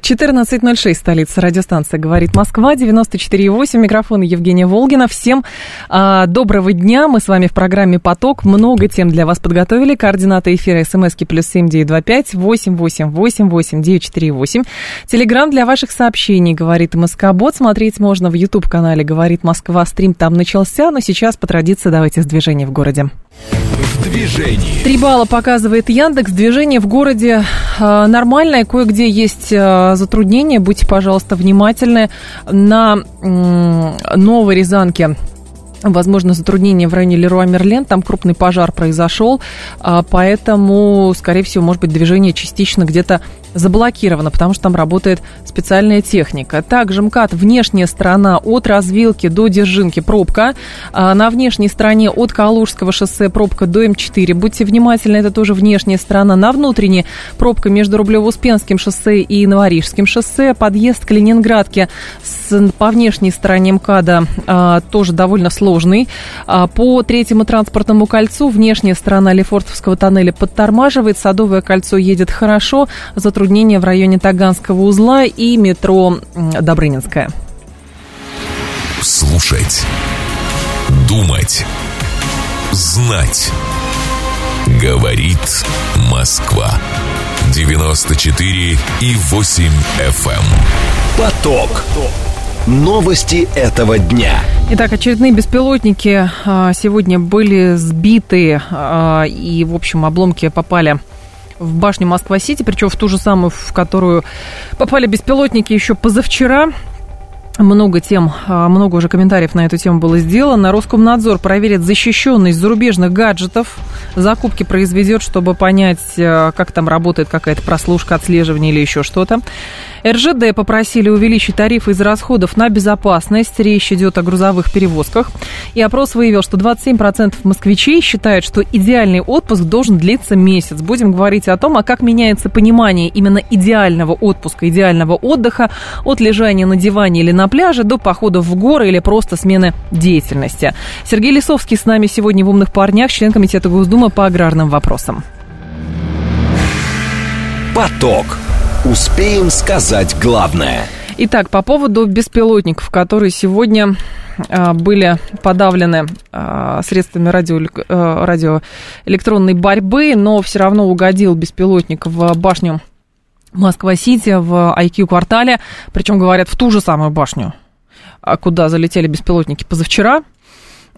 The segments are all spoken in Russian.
14.06, столица радиостанция «Говорит Москва», 94.8, микрофон Евгения Волгина. Всем а, доброго дня, мы с вами в программе «Поток», много тем для вас подготовили. Координаты эфира смски плюс семь девять два пять восемь восемь восемь восемь девять четыре восемь. Телеграмм для ваших сообщений «Говорит Москобот». Смотреть можно в YouTube-канале «Говорит Москва». Стрим там начался, но сейчас по традиции давайте с движения в городе. В. Три балла показывает Яндекс. Движение в городе э, нормальное. Кое-где есть э, затруднения. Будьте, пожалуйста, внимательны. На э, Новой Рязанке возможно, затруднение в районе Леруа Мерлен, там крупный пожар произошел, а, поэтому, скорее всего, может быть, движение частично где-то заблокировано, потому что там работает специальная техника. Также МКАД внешняя сторона от развилки до Держинки пробка. А, на внешней стороне от Калужского шоссе пробка до М4. Будьте внимательны, это тоже внешняя сторона. На внутренней пробка между Рублево-Успенским шоссе и Новорижским шоссе. Подъезд к Ленинградке с, по внешней стороне МКАДа а, тоже довольно сложный. А, по третьему транспортному кольцу внешняя сторона Лефортовского тоннеля подтормаживает. Садовое кольцо едет хорошо. Затруднения в районе Таганского узла и метро Добрынинская. Слушать. Думать. Знать. Говорит Москва. 94 и 8 FM. Эм. Поток. Новости этого дня. Итак, очередные беспилотники а, сегодня были сбиты, а, и, в общем, обломки попали в башню Москва-Сити, причем в ту же самую, в которую попали беспилотники еще позавчера. Много тем, а, много уже комментариев на эту тему было сделано. Роскомнадзор проверит защищенность зарубежных гаджетов. Закупки произведет, чтобы понять, как там работает какая-то прослушка, отслеживание или еще что-то. РЖД попросили увеличить тарифы из расходов на безопасность. Речь идет о грузовых перевозках. И опрос выявил, что 27% москвичей считают, что идеальный отпуск должен длиться месяц. Будем говорить о том, а как меняется понимание именно идеального отпуска, идеального отдыха от лежания на диване или на пляже до походов в горы или просто смены деятельности. Сергей Лисовский с нами сегодня в «Умных парнях», член комитета Госдумы по аграрным вопросам. Поток. Успеем сказать главное. Итак, по поводу беспилотников, которые сегодня а, были подавлены а, средствами радио, а, радиоэлектронной борьбы, но все равно угодил беспилотник в башню Москва-Сити в IQ-квартале, причем, говорят, в ту же самую башню, куда залетели беспилотники позавчера.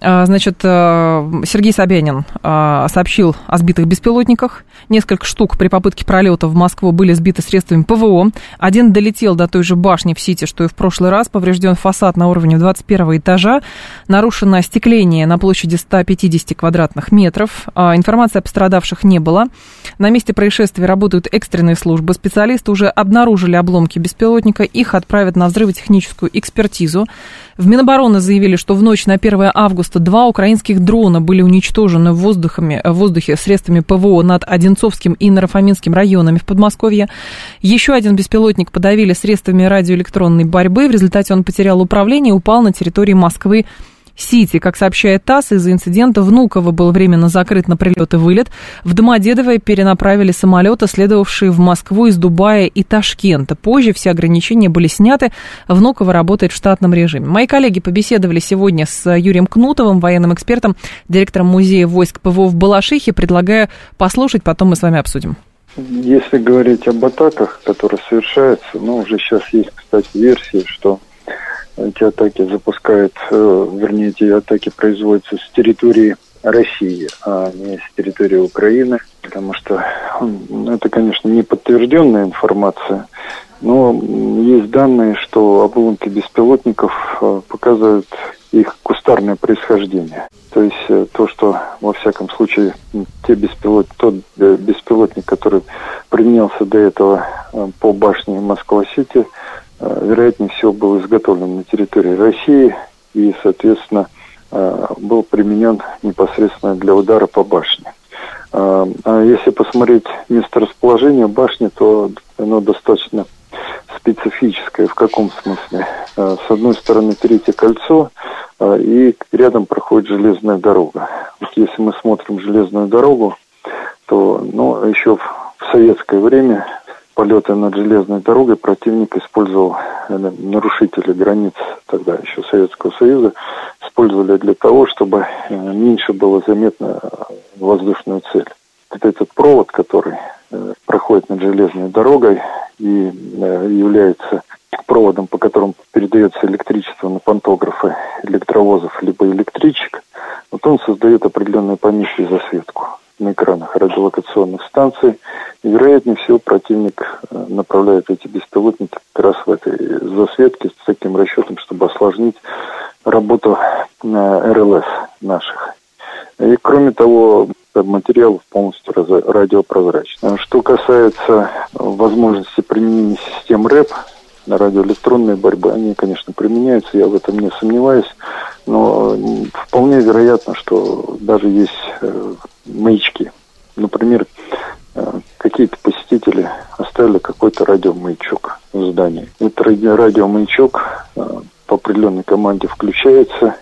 А, значит, э, Сергей Собянин а, сообщил о сбитых беспилотниках. Несколько штук при попытке пролета в Москву были сбиты средствами ПВО. Один долетел до той же башни в Сити, что и в прошлый раз. Поврежден фасад на уровне 21 этажа. Нарушено остекление на площади 150 квадратных метров. А, информации о пострадавших не было. На месте происшествия работают экстренные службы. Специалисты уже обнаружили обломки беспилотника. Их отправят на взрывотехническую экспертизу. В Минобороны заявили, что в ночь на 1 августа два украинских дрона были уничтожены в, воздухами, в воздухе средствами ПВО над Одинцовским и Нарафаминским районами в Подмосковье. Еще один беспилотник подавили средствами радиоэлектронной борьбы. В результате он потерял управление и упал на территории Москвы Сити. Как сообщает ТАСС, из-за инцидента Внуково был временно закрыт на прилет и вылет. В Домодедово перенаправили самолеты, следовавшие в Москву из Дубая и Ташкента. Позже все ограничения были сняты. Внуково работает в штатном режиме. Мои коллеги побеседовали сегодня с Юрием Кнутовым, военным экспертом, директором музея войск ПВО в Балашихе. Предлагаю послушать, потом мы с вами обсудим. Если говорить об атаках, которые совершаются, ну, уже сейчас есть, кстати, версии, что эти атаки запускают, э, вернее, эти атаки производятся с территории России, а не с территории Украины, потому что это, конечно, не подтвержденная информация, но есть данные, что обломки беспилотников э, показывают их кустарное происхождение. То есть э, то, что во всяком случае те беспилот, тот беспилотник, который применялся до этого по башне Москва-Сити, вероятнее всего, был изготовлен на территории России и, соответственно, э, был применен непосредственно для удара по башне. А, а если посмотреть место расположения башни, то оно достаточно специфическое. В каком смысле? С одной стороны третье кольцо, и рядом проходит железная дорога. Вот если мы смотрим железную дорогу, то ну, еще в советское время полеты над железной дорогой противник использовал э, нарушители границ тогда еще Советского Союза, использовали для того, чтобы э, меньше было заметно воздушную цель. Вот этот провод, который э, проходит над железной дорогой и является проводом, по которому передается электричество на пантографы электровозов либо электричек, вот он создает определенную помехи и засветку на экранах радиолокационных станций. И, вероятнее всего, противник э, направляет эти беспилотники как раз в этой засветке с таким расчетом, чтобы осложнить работу э, РЛС наших. И, кроме того, материал полностью радиопрозрачный. Что касается возможности применения систем РЭП, на радиоэлектронной борьбы, они, конечно, применяются, я в этом не сомневаюсь, но вполне вероятно, что даже есть э, маячки. Например, э, какие-то посетители оставили какой-то радиомаячок в здании. Этот радиомаячок э, по определенной команде включается,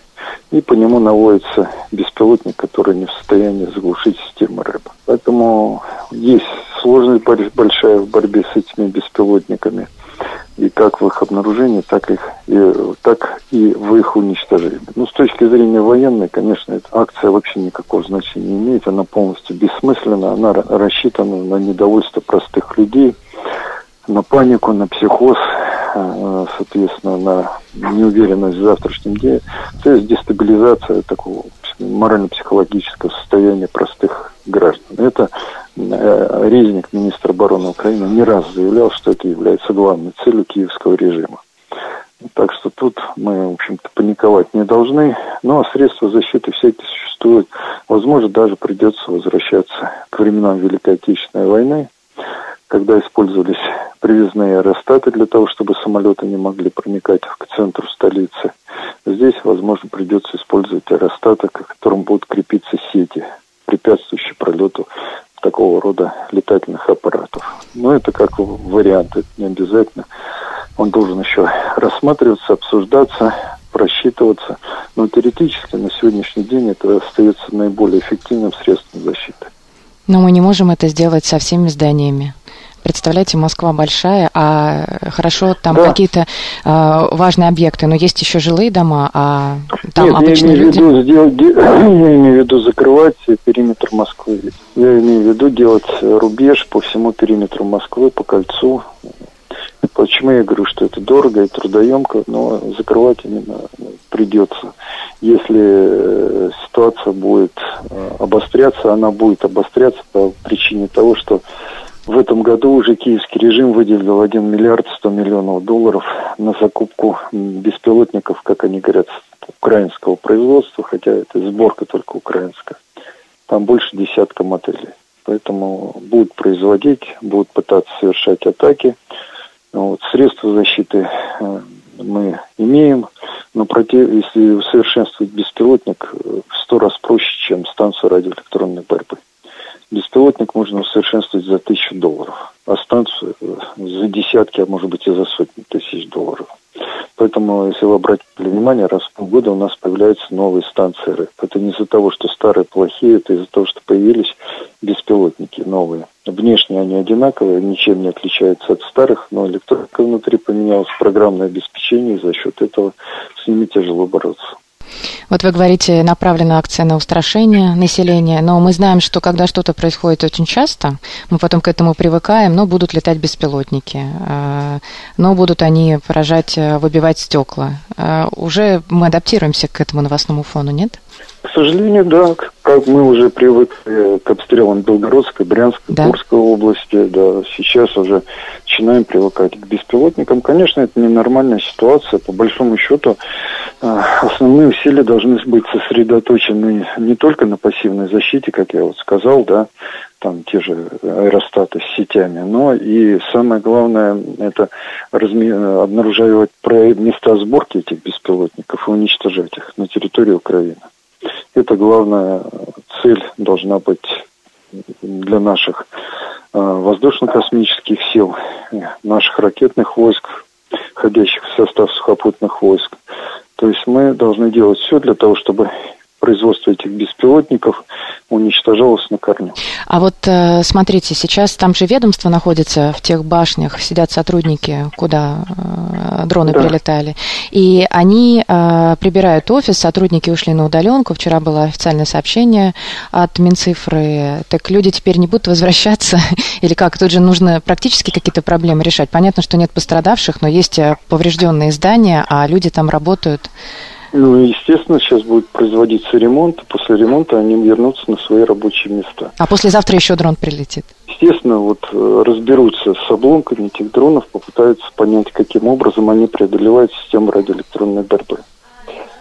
и по нему наводится беспилотник, который не в состоянии заглушить систему РЭП. Поэтому есть сложность большая в борьбе с этими беспилотниками – и как в их обнаружении, так, их, и, так и в их уничтожении. Ну, с точки зрения военной, конечно, эта акция вообще никакого значения не имеет, она полностью бессмысленна, она рассчитана на недовольство простых людей, на панику, на психоз, э, соответственно, на неуверенность в завтрашнем дне, то есть дестабилизация такого морально-психологического состояния простых граждан. Это э, Резник, министр обороны Украины, не раз заявлял, что это является главной целью киевского режима. Так что тут мы, в общем-то, паниковать не должны. Ну, а средства защиты всякие существуют. Возможно, даже придется возвращаться к временам Великой Отечественной войны, когда использовались привязные аэростаты для того, чтобы самолеты не могли проникать к центру столицы. Здесь, возможно, придется использовать аэростаты, к которым будут крепиться сети, препятствующие пролету такого рода летательных аппаратов. Но это как вариант, это не обязательно. Он должен еще рассматриваться, обсуждаться, просчитываться. Но теоретически на сегодняшний день это остается наиболее эффективным средством защиты. Но мы не можем это сделать со всеми зданиями. Представляете, Москва большая, а хорошо, там да. какие-то э, важные объекты, но есть еще жилые дома, а там Нет, обычные я имею люди. Виду, сделать, я имею в виду закрывать периметр Москвы. Я имею в виду делать рубеж по всему периметру Москвы, по кольцу. Почему я говорю, что это дорого и трудоемко, но закрывать именно придется. Если э, ситуация будет э, обостряться, она будет обостряться по причине того, что в этом году уже киевский режим выделил 1 миллиард 100 миллионов долларов на закупку беспилотников, как они говорят, украинского производства, хотя это сборка только украинская. Там больше десятка моделей. Поэтому будут производить, будут пытаться совершать атаки. Вот, средства защиты э, мы имеем, но против, если усовершенствовать беспилотник, э, в сто раз проще, чем станцию радиоэлектронной борьбы. Беспилотник можно усовершенствовать за тысячу долларов, а станцию э, за десятки, а может быть и за сотни тысяч долларов. Поэтому, если вы обратите внимание, раз в полгода у нас появляются новые станции РЭП. Это не из-за того, что старые плохие, это из-за того, что появились беспилотники новые. Внешне они одинаковые, ничем не отличаются от старых, но электроника внутри поменялась, программное обеспечение, и за счет этого с ними тяжело бороться. Вот вы говорите, направлена акция на устрашение населения, но мы знаем, что когда что-то происходит очень часто, мы потом к этому привыкаем, но будут летать беспилотники, э, но будут они поражать, э, выбивать стекла. Э, уже мы адаптируемся к этому новостному фону, нет? К сожалению, да, как мы уже привыкли к обстрелам Белгородской, Брянской, да. Курской области, да, сейчас уже начинаем привыкать к беспилотникам. Конечно, это ненормальная ситуация. По большому счету, а, основные усилия должны быть сосредоточены не только на пассивной защите, как я вот сказал, да, там те же аэростаты с сетями, но и самое главное это разми... обнаруживать места сборки этих беспилотников и уничтожать их на территории Украины. Это главная цель должна быть для наших воздушно-космических сил, наших ракетных войск, входящих в состав сухопутных войск. То есть мы должны делать все для того, чтобы производство этих беспилотников уничтожалось на корню. А вот э, смотрите, сейчас там же ведомство находится в тех башнях, сидят сотрудники, куда э, дроны да. прилетали, и они э, прибирают офис, сотрудники ушли на удаленку, вчера было официальное сообщение от Минцифры, так люди теперь не будут возвращаться, или как, тут же нужно практически какие-то проблемы решать. Понятно, что нет пострадавших, но есть поврежденные здания, а люди там работают. Ну, естественно, сейчас будет производиться ремонт, после ремонта они вернутся на свои рабочие места. А послезавтра еще дрон прилетит? Естественно, вот э, разберутся с обломками этих дронов, попытаются понять, каким образом они преодолевают систему радиоэлектронной борьбы.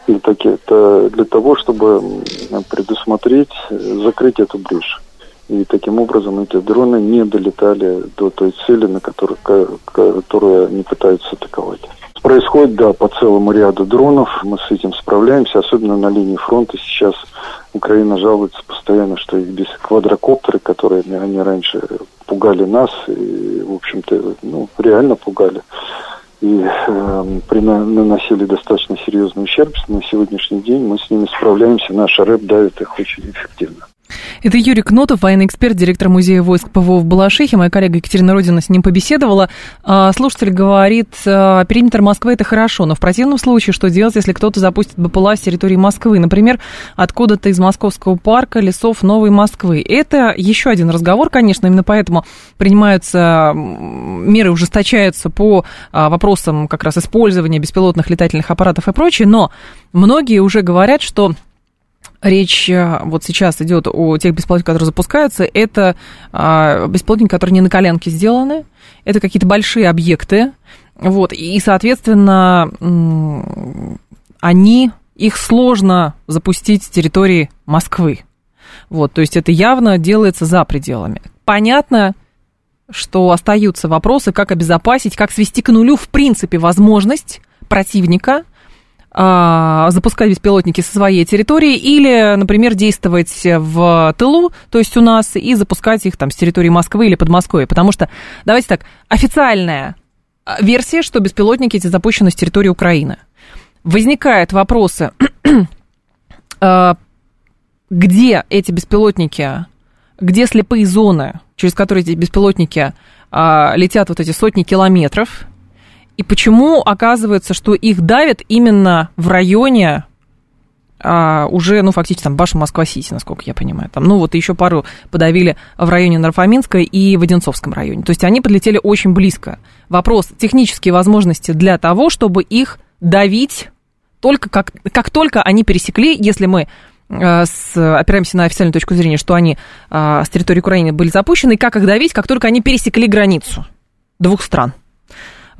Для, таки, это для того, чтобы предусмотреть, э, закрыть эту брешь. И таким образом эти дроны не долетали до той цели, на которую, которую они пытаются атаковать. Происходит, да, по целому ряду дронов. Мы с этим справляемся, особенно на линии фронта. Сейчас Украина жалуется постоянно, что их без квадрокоптеры, которые они раньше пугали нас, и, в общем-то, ну, реально пугали. И э, при, наносили достаточно серьезный ущерб. На сегодняшний день мы с ними справляемся. Наш рэп давит их очень эффективно. Это Юрий Кнотов, военный эксперт, директор музея войск ПВО в Балашихе. Моя коллега Екатерина Родина с ним побеседовала. А, слушатель говорит, а, периметр Москвы это хорошо, но в противном случае что делать, если кто-то запустит БПЛА с территории Москвы? Например, откуда-то из Московского парка лесов Новой Москвы. Это еще один разговор, конечно, именно поэтому принимаются меры, ужесточаются по а, вопросам как раз использования беспилотных летательных аппаратов и прочее, но многие уже говорят, что Речь э, вот сейчас идет о тех беспилотниках, которые запускаются. Это а, беспилотники, которые не на коленке сделаны. Это какие-то большие объекты. Вот, и, соответственно, они, их сложно запустить с территории Москвы. Вот, то есть это явно делается за пределами. Понятно, что остаются вопросы, как обезопасить, как свести к нулю, в принципе, возможность противника запускать беспилотники со своей территории или, например, действовать в тылу, то есть у нас, и запускать их там с территории Москвы или Подмосковья. Потому что, давайте так, официальная а, версия, что беспилотники эти запущены с территории Украины. Возникают вопросы, а, где эти беспилотники, где слепые зоны, через которые эти беспилотники летят вот эти сотни километров, и почему оказывается, что их давят именно в районе а, уже, ну, фактически там башня Москва-Сити, насколько я понимаю. Там, ну, вот еще пару подавили в районе Нарфоминска и в Одинцовском районе. То есть они подлетели очень близко. Вопрос технические возможности для того, чтобы их давить только как, как только они пересекли, если мы э, с, опираемся на официальную точку зрения, что они а, с территории Украины были запущены, и как их давить, как только они пересекли границу двух стран.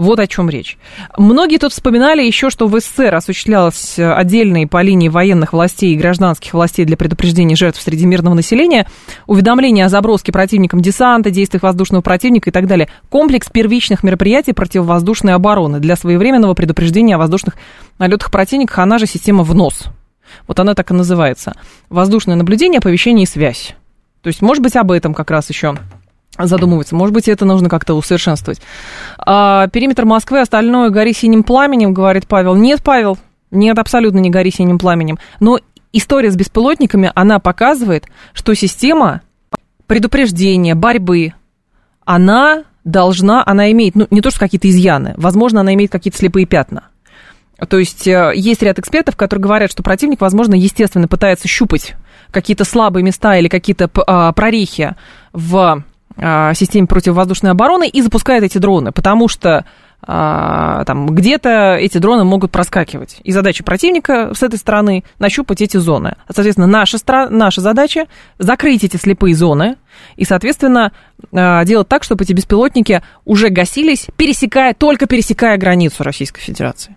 Вот о чем речь. Многие тут вспоминали еще, что в СССР осуществлялось э, отдельные по линии военных властей и гражданских властей для предупреждения жертв среди мирного населения, уведомления о заброске противником десанта, действиях воздушного противника и так далее. Комплекс первичных мероприятий противовоздушной обороны для своевременного предупреждения о воздушных налетах противника, она же система ВНОС. Вот она так и называется. Воздушное наблюдение, оповещение и связь. То есть, может быть, об этом как раз еще задумываться. Может быть, это нужно как-то усовершенствовать. А, периметр Москвы, остальное гори синим пламенем, говорит Павел. Нет, Павел, нет, абсолютно не гори синим пламенем. Но история с беспилотниками, она показывает, что система предупреждения, борьбы, она должна, она имеет, ну, не то что какие-то изъяны, возможно, она имеет какие-то слепые пятна. То есть э, есть ряд экспертов, которые говорят, что противник, возможно, естественно пытается щупать какие-то слабые места или какие-то а, прорехи в системе противовоздушной обороны и запускает эти дроны, потому что а, там где-то эти дроны могут проскакивать. И задача противника с этой стороны нащупать эти зоны. Соответственно, наша, наша задача закрыть эти слепые зоны и, соответственно, а, делать так, чтобы эти беспилотники уже гасились, пересекая, только пересекая границу Российской Федерации.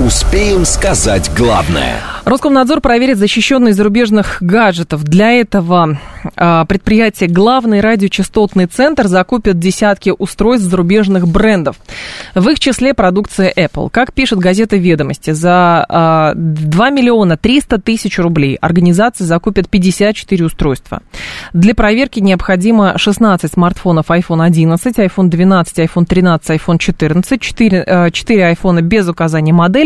Успеем сказать главное – Роскомнадзор проверит защищенность зарубежных гаджетов. Для этого а, предприятие «Главный радиочастотный центр» закупит десятки устройств зарубежных брендов. В их числе продукция Apple. Как пишет газета «Ведомости», за а, 2 миллиона 300 тысяч рублей организация закупит 54 устройства. Для проверки необходимо 16 смартфонов iPhone 11, iPhone 12, iPhone 13, iPhone 14, 4, 4 iPhone без указания модели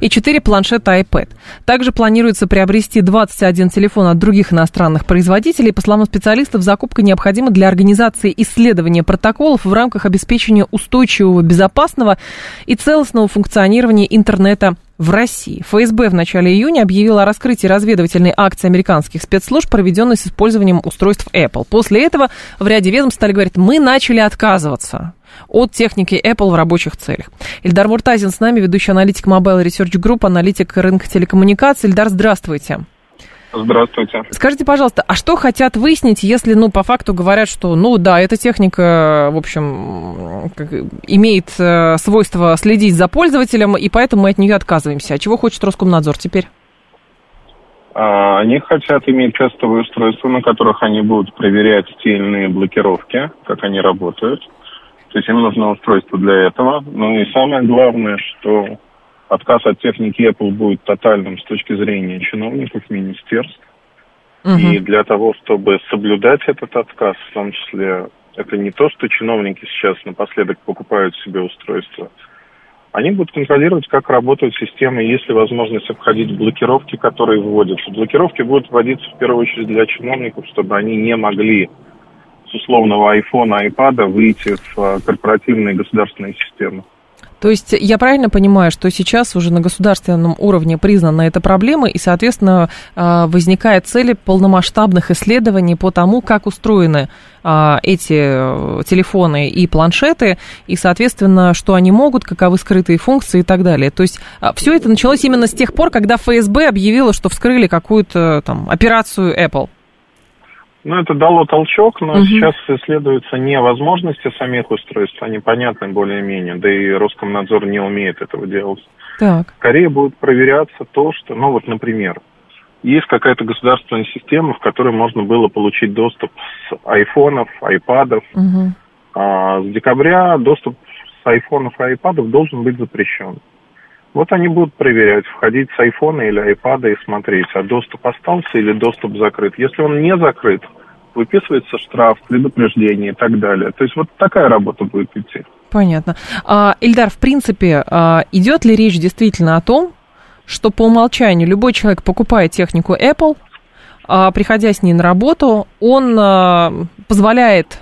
и 4 планшета iPad. Также планируется приобрести 21 телефон от других иностранных производителей. По словам специалистов, закупка необходима для организации исследования протоколов в рамках обеспечения устойчивого, безопасного и целостного функционирования интернета в России. ФСБ в начале июня объявила о раскрытии разведывательной акции американских спецслужб, проведенной с использованием устройств Apple. После этого в ряде ведомств стали говорить, мы начали отказываться от техники Apple в рабочих целях. Ильдар Муртазин с нами, ведущий аналитик Mobile Research Group, аналитик рынка телекоммуникаций. Ильдар, здравствуйте. Здравствуйте. Скажите, пожалуйста, а что хотят выяснить, если, ну, по факту говорят, что, ну, да, эта техника, в общем, имеет э, свойство следить за пользователем, и поэтому мы от нее отказываемся. А чего хочет Роскомнадзор теперь? А, они хотят иметь тестовые устройства, на которых они будут проверять те или иные блокировки, как они работают. То есть им нужно устройство для этого. Ну и самое главное, что отказ от техники Apple будет тотальным с точки зрения чиновников, министерств. Угу. И для того, чтобы соблюдать этот отказ, в том числе, это не то, что чиновники сейчас напоследок покупают себе устройство. Они будут контролировать, как работают системы, есть ли возможность обходить блокировки, которые вводятся. Блокировки будут вводиться в первую очередь для чиновников, чтобы они не могли с условного айфона, айпада выйти в а, корпоративные государственные системы. То есть я правильно понимаю, что сейчас уже на государственном уровне признана эта проблема, и, соответственно, а, возникает цель полномасштабных исследований по тому, как устроены а, эти э, телефоны и планшеты, и, соответственно, что они могут, каковы скрытые функции и так далее. То есть все это началось именно с тех пор, когда ФСБ объявила, что вскрыли какую-то там операцию Apple. Ну, это дало толчок, но угу. сейчас исследуются не возможности самих устройств, они понятны более-менее, да и Роскомнадзор не умеет этого делать. Так. Скорее будет проверяться то, что, ну вот, например, есть какая-то государственная система, в которой можно было получить доступ с айфонов, айпадов. Угу. А с декабря доступ с айфонов и айпадов должен быть запрещен. Вот они будут проверять, входить с айфона или айпада и смотреть, а доступ остался или доступ закрыт. Если он не закрыт, выписывается штраф, предупреждение и так далее. То есть вот такая работа будет идти. Понятно. А, Ильдар, в принципе, а, идет ли речь действительно о том, что по умолчанию любой человек покупает технику Apple, а, приходя с ней на работу, он а, позволяет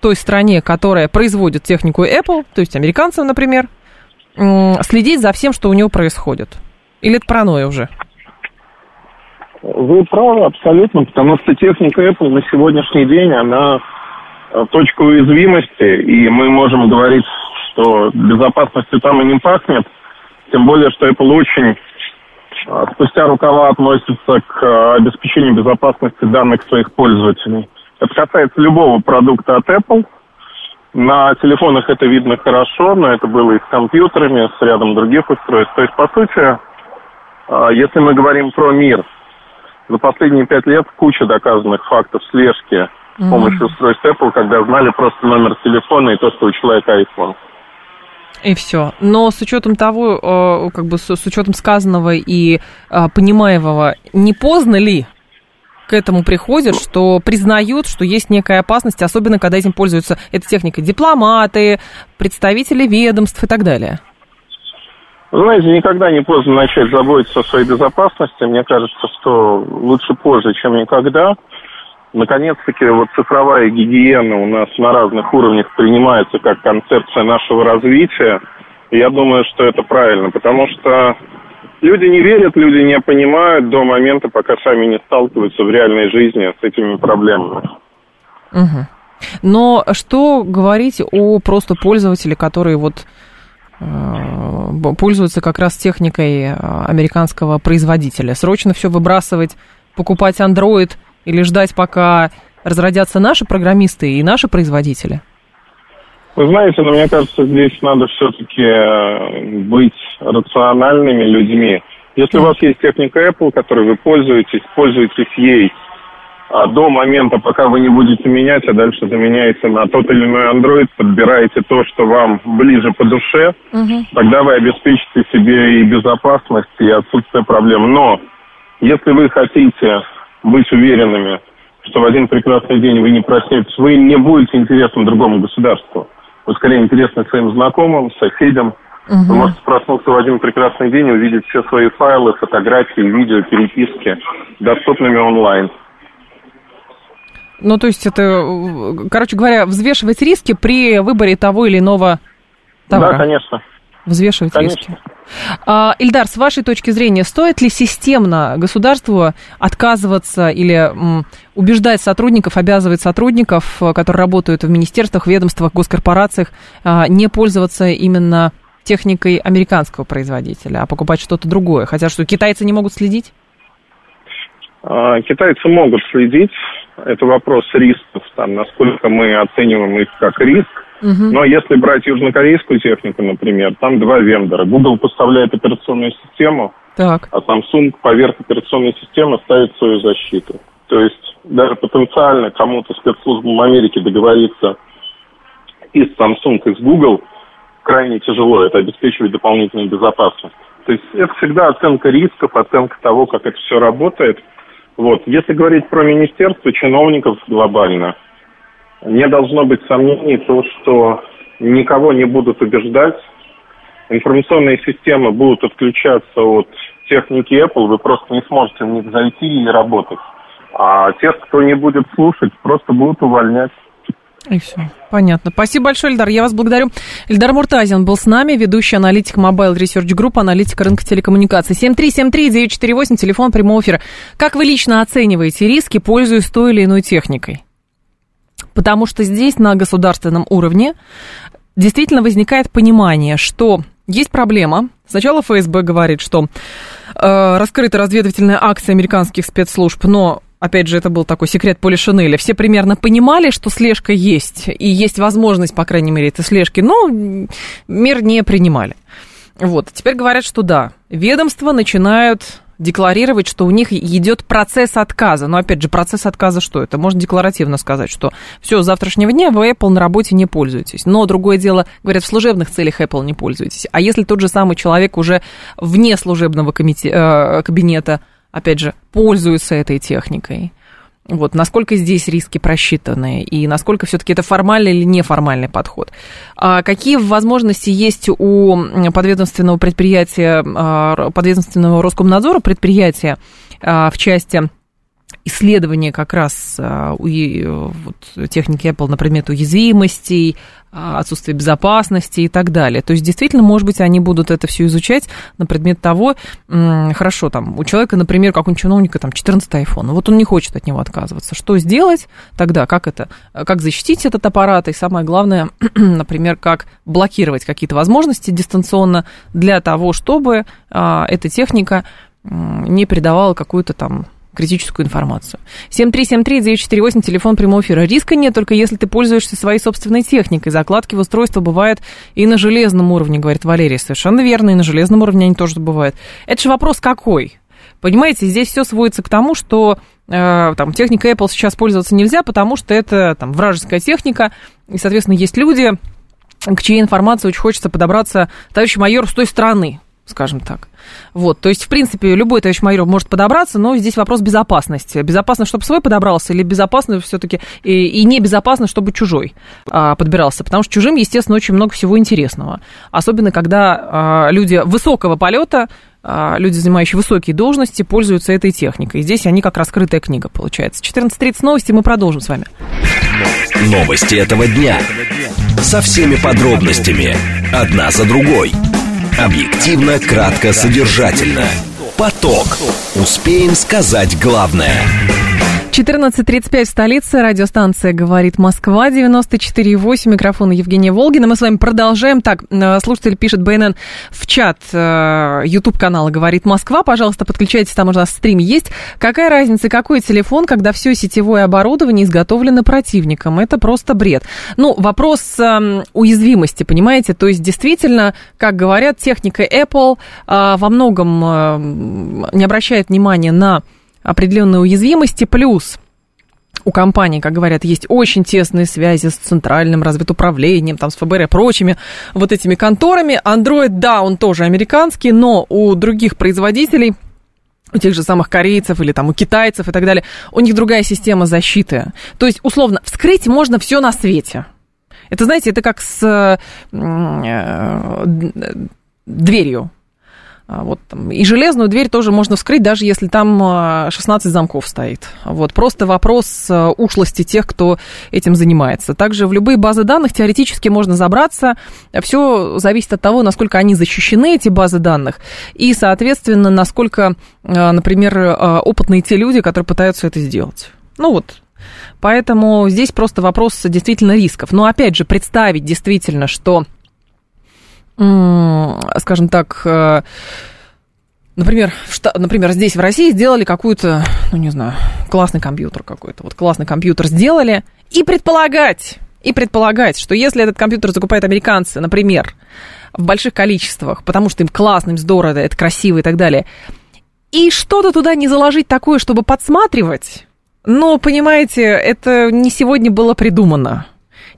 той стране, которая производит технику Apple, то есть американцам, например, следить за всем, что у него происходит? Или это паранойя уже? Вы правы абсолютно, потому что техника Apple на сегодняшний день, она э, точка уязвимости, и мы можем говорить, что безопасностью там и не пахнет, тем более, что Apple очень э, спустя рукава относится к э, обеспечению безопасности данных своих пользователей. Это касается любого продукта от Apple – на телефонах это видно хорошо, но это было и с компьютерами, с рядом других устройств. То есть, по сути, если мы говорим про мир, за последние пять лет куча доказанных фактов слежки с помощью устройств Apple, когда знали просто номер телефона и то, что у человека iPhone. И все. Но с учетом того, э, как бы с учетом сказанного и э, понимаемого, не поздно ли к этому приходят, что признают, что есть некая опасность, особенно когда этим пользуются этой техникой дипломаты, представители ведомств и так далее? Знаете, никогда не поздно начать заботиться о своей безопасности. Мне кажется, что лучше позже, чем никогда. Наконец-таки вот цифровая гигиена у нас на разных уровнях принимается как концепция нашего развития. Я думаю, что это правильно, потому что Люди не верят, люди не понимают до момента, пока сами не сталкиваются в реальной жизни с этими проблемами. Угу. Но что говорить о просто пользователе, который вот э, пользуется как раз техникой э, американского производителя? Срочно все выбрасывать, покупать Android или ждать, пока разродятся наши программисты и наши производители? Вы знаете, но мне кажется, здесь надо все-таки э, быть рациональными людьми. Если у вас есть техника Apple, которой вы пользуетесь, пользуетесь ей до момента, пока вы не будете менять, а дальше заменяете на тот или иной Android, подбираете то, что вам ближе по душе, угу. тогда вы обеспечите себе и безопасность, и отсутствие проблем. Но если вы хотите быть уверенными, что в один прекрасный день вы не проснетесь, вы не будете интересны другому государству. Вы скорее интересны своим знакомым, соседям. Угу. Вы можете проснуться в один прекрасный день и увидеть все свои файлы, фотографии, видео, переписки доступными онлайн. Ну, то есть это, короче говоря, взвешивать риски при выборе того или иного товара. Да, конечно. Взвешивать конечно. риски. А, Ильдар, с вашей точки зрения, стоит ли системно государству отказываться или м, убеждать сотрудников, обязывать сотрудников, которые работают в министерствах, ведомствах, госкорпорациях, а, не пользоваться именно техникой американского производителя, а покупать что-то другое? Хотя что, китайцы не могут следить? А, китайцы могут следить. Это вопрос рисков, там, насколько мы оцениваем их как риск. Угу. Но если брать южнокорейскую технику, например, там два вендора. Google поставляет операционную систему, так. а Samsung поверх операционной системы ставит свою защиту. То есть даже потенциально кому-то спецслужбам Америки договориться и с Samsung, и с Google крайне тяжело. Это обеспечивает дополнительную безопасность. То есть это всегда оценка рисков, оценка того, как это все работает – вот. Если говорить про министерство, чиновников глобально, не должно быть сомнений то, что никого не будут убеждать. Информационные системы будут отключаться от техники Apple, вы просто не сможете в них зайти и работать. А тех, кто не будет слушать, просто будут увольнять. И все. Понятно. Спасибо большое, Эльдар. Я вас благодарю. Эльдар Муртазин был с нами, ведущий аналитик Mobile Research Group, аналитик рынка телекоммуникаций. 7373948, телефон прямого эфира. Как вы лично оцениваете риски, пользуясь той или иной техникой? Потому что здесь на государственном уровне действительно возникает понимание, что есть проблема. Сначала ФСБ говорит, что э, раскрыта разведывательная акция американских спецслужб, но опять же, это был такой секрет Поли Шинеля, все примерно понимали, что слежка есть, и есть возможность, по крайней мере, этой слежки, но мир не принимали. Вот, теперь говорят, что да, ведомства начинают декларировать, что у них идет процесс отказа. Но опять же, процесс отказа что это? Можно декларативно сказать, что все, с завтрашнего дня вы Apple на работе не пользуетесь. Но другое дело, говорят, в служебных целях Apple не пользуетесь. А если тот же самый человек уже вне служебного комите- э, кабинета опять же, пользуются этой техникой. Вот, насколько здесь риски просчитаны и насколько все-таки это формальный или неформальный подход. А какие возможности есть у подведомственного предприятия, а, подведомственного Роскомнадзора предприятия а, в части исследования как раз а, вот, техники Apple на предмет уязвимостей, а, отсутствия безопасности и так далее. То есть, действительно, может быть, они будут это все изучать на предмет того, хорошо, там, у человека, например, как у чиновника, там, 14 iPhone, вот он не хочет от него отказываться. Что сделать тогда? Как это? Как защитить этот аппарат? И самое главное, например, как блокировать какие-то возможности дистанционно для того, чтобы а, эта техника не придавала какую-то там критическую информацию. 7373948, телефон прямого эфира. Риска нет, только если ты пользуешься своей собственной техникой. Закладки в устройство бывают и на железном уровне, говорит Валерия. Совершенно верно, и на железном уровне они тоже бывают. Это же вопрос какой? Понимаете, здесь все сводится к тому, что э, там, техника Apple сейчас пользоваться нельзя, потому что это там, вражеская техника, и, соответственно, есть люди, к чьей информации очень хочется подобраться товарищ майор с той стороны, скажем так. Вот, то есть, в принципе, любой товарищ майор может подобраться, но здесь вопрос безопасности. Безопасно, чтобы свой подобрался, или безопасно все-таки, и, и небезопасно, чтобы чужой а, подбирался, потому что чужим, естественно, очень много всего интересного. Особенно, когда а, люди высокого полета, а, люди, занимающие высокие должности, пользуются этой техникой. Здесь они как раскрытая книга, получается. 14.30 новости, мы продолжим с вами. Новости этого дня. Со всеми подробностями. Одна за другой. Объективно, кратко, содержательно. Поток. Успеем сказать главное. 14.35 в столице. Радиостанция «Говорит Москва», 94.8. Микрофон Евгения Волгина. Мы с вами продолжаем. Так, э, слушатель пишет БНН в чат э, канала «Говорит Москва». Пожалуйста, подключайтесь, там у нас стрим есть. Какая разница, какой телефон, когда все сетевое оборудование изготовлено противником? Это просто бред. Ну, вопрос э, уязвимости, понимаете? То есть, действительно, как говорят, техника Apple э, во многом э, не обращает внимания на определенные уязвимости, плюс у компании, как говорят, есть очень тесные связи с центральным разведуправлением, там, с ФБР и прочими вот этими конторами. Android, да, он тоже американский, но у других производителей у тех же самых корейцев или там у китайцев и так далее, у них другая система защиты. То есть, условно, вскрыть можно все на свете. Это, знаете, это как с э, дверью. А, вот, там, и железную дверь тоже можно вскрыть, даже если там 16 а, замков стоит. Вот, просто вопрос а, ушлости тех, кто этим занимается. Также в любые базы данных теоретически можно забраться. Все зависит от того, насколько они защищены, эти базы данных, и, соответственно, насколько, например, опытные те люди, которые пытаются это сделать. Ну вот, Поэтому здесь просто вопрос действительно рисков. Но опять же, представить действительно, что скажем так, э, например, например, здесь в России сделали какую-то, ну не знаю, классный компьютер какой-то, вот классный компьютер сделали, и предполагать, и предполагать, что если этот компьютер закупают американцы, например, в больших количествах, потому что им классно, им здорово, это красиво и так далее, и что-то туда не заложить такое, чтобы подсматривать, но, понимаете, это не сегодня было придумано.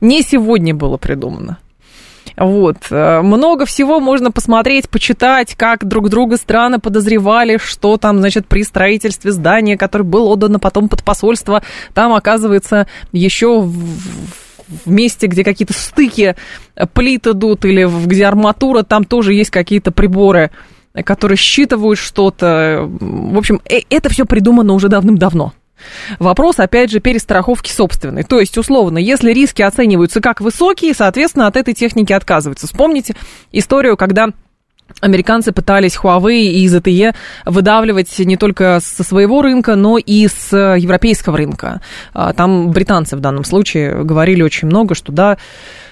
Не сегодня было придумано. Вот. Э, много всего можно посмотреть, почитать, как друг друга страны подозревали, что там, значит, при строительстве здания, которое было отдано потом под посольство, там, оказывается, еще в в месте, где какие-то стыки плит идут или где арматура, там тоже есть какие-то приборы, которые считывают что-то. В общем, э, это все придумано уже давным-давно. Вопрос, опять же, перестраховки собственной. То есть, условно, если риски оцениваются как высокие, соответственно, от этой техники отказываются. Вспомните историю, когда Американцы пытались Huawei и ZTE выдавливать не только со своего рынка, но и с европейского рынка. А, там британцы в данном случае говорили очень много, что да,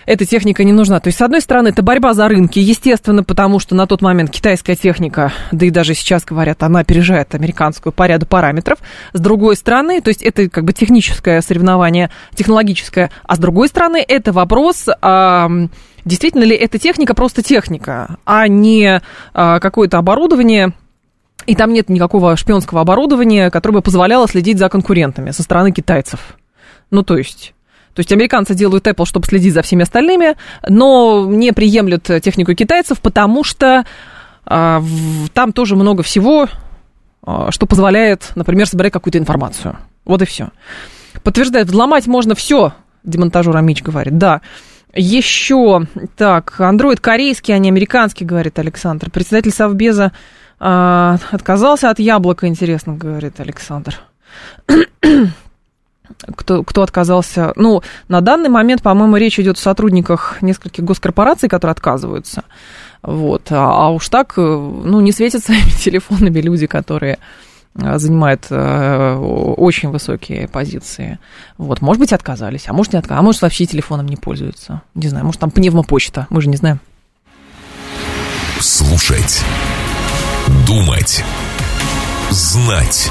эта техника не нужна. То есть, с одной стороны, это борьба за рынки, естественно, потому что на тот момент китайская техника, да и даже сейчас говорят, она опережает американскую по ряду параметров. С другой стороны, то есть это как бы техническое соревнование, технологическое, а с другой стороны, это вопрос... А, действительно ли эта техника просто техника, а не а, какое-то оборудование, и там нет никакого шпионского оборудования, которое бы позволяло следить за конкурентами со стороны китайцев. Ну, то есть... То есть американцы делают Apple, чтобы следить за всеми остальными, но не приемлют технику китайцев, потому что а, в, там тоже много всего, а, что позволяет, например, собирать какую-то информацию. Вот и все. Подтверждает, взломать можно все, демонтажер Амич говорит, да. Еще, так, Android корейский, а не американский, говорит Александр. Председатель Совбеза а, отказался от яблока, интересно, говорит Александр кто, кто отказался. Ну, на данный момент, по-моему, речь идет о сотрудниках нескольких госкорпораций, которые отказываются. Вот. А, а уж так, э, ну, не светят своими телефонами люди, которые э, занимают э, очень высокие позиции. Вот, может быть, отказались, а может, не отказались, а может, вообще телефоном не пользуются. Не знаю, может, там пневмопочта, мы же не знаем. Слушать. Думать. Знать.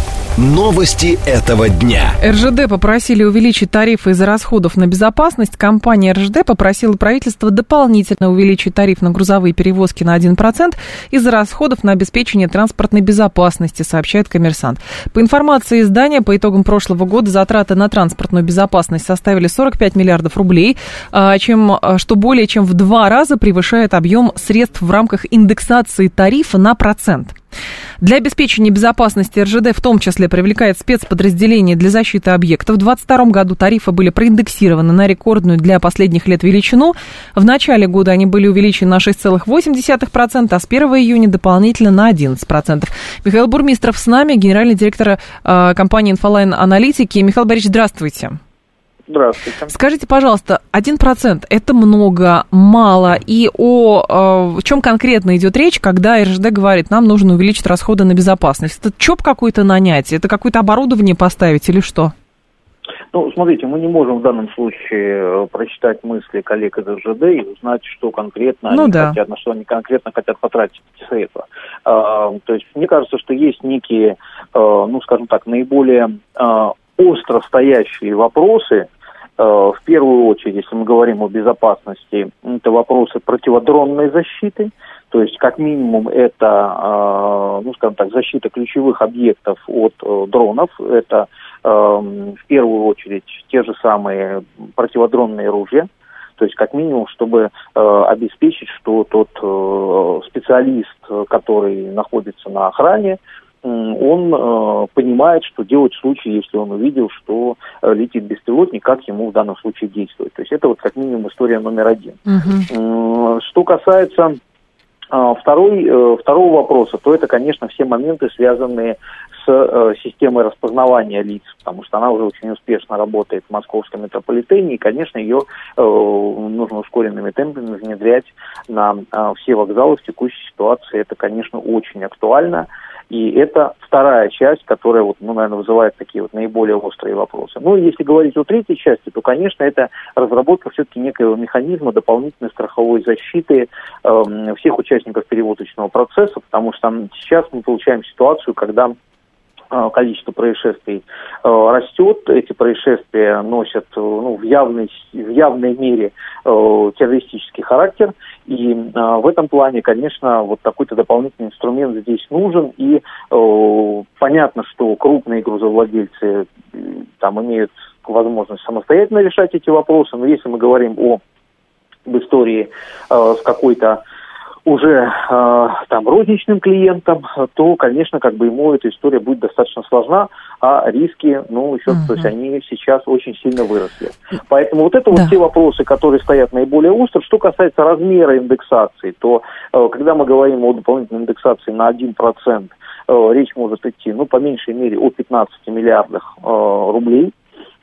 Новости этого дня. РЖД попросили увеличить тарифы из-за расходов на безопасность. Компания РЖД попросила правительство дополнительно увеличить тариф на грузовые перевозки на 1% из-за расходов на обеспечение транспортной безопасности, сообщает коммерсант. По информации издания, по итогам прошлого года затраты на транспортную безопасность составили 45 миллиардов рублей, а, чем, а, что более чем в два раза превышает объем средств в рамках индексации тарифа на процент. Для обеспечения безопасности РЖД в том числе привлекает спецподразделения для защиты объектов. В 2022 году тарифы были проиндексированы на рекордную для последних лет величину. В начале года они были увеличены на 6,8%, а с 1 июня дополнительно на 11%. Михаил Бурмистров с нами, генеральный директор э, компании «Инфолайн Аналитики». Михаил Борисович, здравствуйте. Здравствуйте. Скажите, пожалуйста, 1% это много, мало, и о, о чем конкретно идет речь, когда РЖД говорит, нам нужно увеличить расходы на безопасность? Это ЧОП какой-то нанять, это какое-то оборудование поставить или что? Ну, смотрите, мы не можем в данном случае э, прочитать мысли коллег из РЖД и узнать, что конкретно ну, они да. хотят, на что они конкретно хотят потратить эти средства. А, то есть мне кажется, что есть некие, а, ну, скажем так, наиболее остро стоящие вопросы, в первую очередь, если мы говорим о безопасности, это вопросы противодронной защиты, то есть, как минимум, это, ну, скажем так, защита ключевых объектов от э, дронов, это Эм, в первую очередь те же самые противодронные ружья, то есть как минимум, чтобы э, обеспечить, что тот э, специалист, который находится на охране, он э, понимает, что делать в случае, если он увидел, что э, летит беспилотник, как ему в данном случае действовать. То есть это вот как минимум история номер один. Uh-huh. Э, что касается э, второй, э, второго вопроса, то это, конечно, все моменты, связанные с э, системой распознавания лиц, потому что она уже очень успешно работает в московском метрополитене, и, конечно, ее э, нужно ускоренными темпами внедрять на э, все вокзалы в текущей ситуации. Это, конечно, очень актуально. И это вторая часть, которая, вот, ну, наверное, вызывает такие вот наиболее острые вопросы. Ну, если говорить о третьей части, то, конечно, это разработка все-таки некоего механизма дополнительной страховой защиты э, всех участников перевозочного процесса, потому что сейчас мы получаем ситуацию, когда количество происшествий э, растет. Эти происшествия носят э, ну, в, явной, в явной мере террористический характер. И в этом плане, конечно, вот такой-то дополнительный инструмент здесь нужен. И понятно, что крупные грузовладельцы там имеют возможность самостоятельно решать эти вопросы. Но если мы говорим о об истории э, с какой-то уже э, там розничным клиентам, то, конечно, как бы ему эта история будет достаточно сложна, а риски, ну, еще, uh-huh. то есть они сейчас очень сильно выросли. Поэтому вот это да. вот те вопросы, которые стоят наиболее остро. Что касается размера индексации, то э, когда мы говорим о дополнительной индексации на 1%, э, речь может идти, ну, по меньшей мере, о 15 миллиардах э, рублей.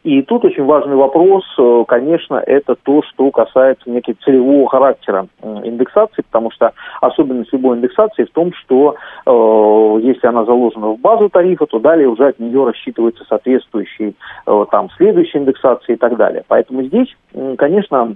И тут очень важный вопрос, э, конечно, это то, что касается некого целевого характера индексации, потому что особенность любой индексации в том, что э, если она заложена в базу тарифа, то далее уже от нее рассчитывается соответствующий э, там следующей индексации и так далее. Поэтому здесь, конечно,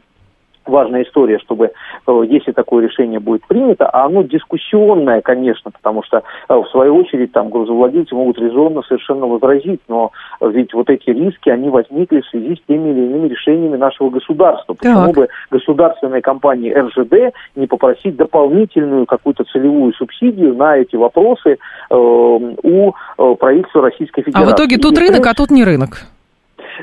важная история, чтобы, э, если такое решение будет принято, а оно дискуссионное, конечно, потому что, э, в свою очередь, там грузовладельцы могут резонно совершенно возразить, но ведь вот эти риски, они возникли в связи с теми или иными решениями нашего государства. Почему так. бы государственной компании РЖД не попросить дополнительную какую-то целевую субсидию на эти вопросы э, у э, правительства Российской Федерации? А в итоге тут рынок, а тут не рынок.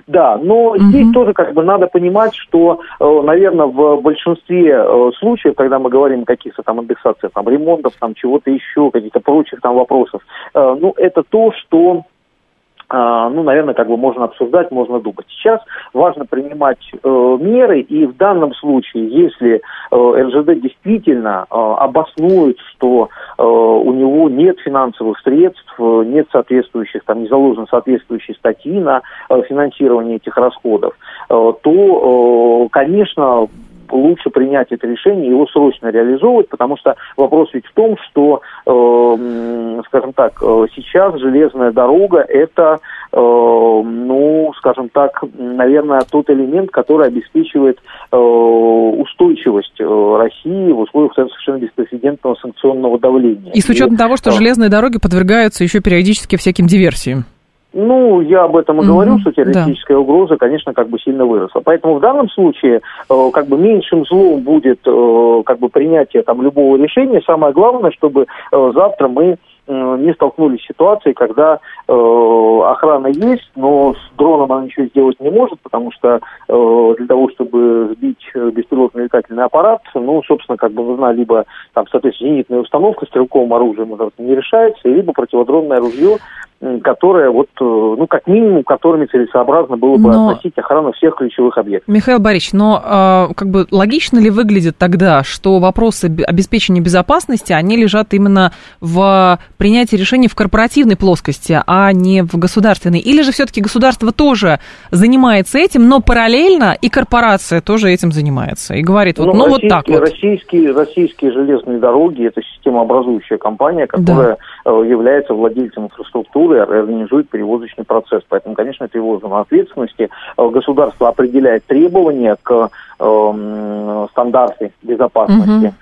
Да, но угу. здесь тоже как бы надо понимать, что, э, наверное, в большинстве э, случаев, когда мы говорим о каких-то там индексациях, там ремонтов, там чего-то еще, каких-то прочих там вопросов, э, ну, это то, что ну, наверное, как бы можно обсуждать, можно думать. Сейчас важно принимать э, меры, и в данном случае, если э, РЖД действительно э, обоснует, что э, у него нет финансовых средств, нет соответствующих, там не заложено соответствующей статьи на э, финансирование этих расходов, э, то, э, конечно, лучше принять это решение и его срочно реализовывать, потому что вопрос ведь в том, что, э, скажем так, э, сейчас железная дорога это, э, ну, скажем так, наверное, тот элемент, который обеспечивает э, устойчивость э, России в условиях совершенно беспрецедентного санкционного давления. И с учетом и, того, что железные дороги подвергаются еще периодически всяким диверсиям. Ну, я об этом и говорю, mm-hmm, что террористическая да. угроза, конечно, как бы сильно выросла. Поэтому в данном случае э, как бы меньшим злом будет э, как бы принятие там любого решения. Самое главное, чтобы э, завтра мы э, не столкнулись с ситуацией, когда э, охрана есть, но с дроном она ничего сделать не может, потому что э, для того, чтобы сбить э, беспилотный летательный аппарат, ну, собственно, как бы нужна либо там, соответственно, зенитная установка стрелковым оружием, это не решается, либо противодронное ружье, которые вот, э, ну, как минимум, которыми целесообразно было бы но... относить охрану всех ключевых объектов. Михаил Борисович, но э, как бы логично ли выглядит тогда, что вопросы обеспечения безопасности, они лежат именно в принятии решений в корпоративной плоскости, а не в государственной? Или же все-таки государство тоже занимается этим, но параллельно и корпорация тоже этим занимается и говорит, вот, ну, ну вот так вот. Российские, российские железные дороги – это системообразующая компания, которая да. Э, является владельцем инфраструктуры, и организует перевозочный процесс. Поэтому, конечно, это его ответственности. Э, государство определяет требования к э, стандарты безопасности. Угу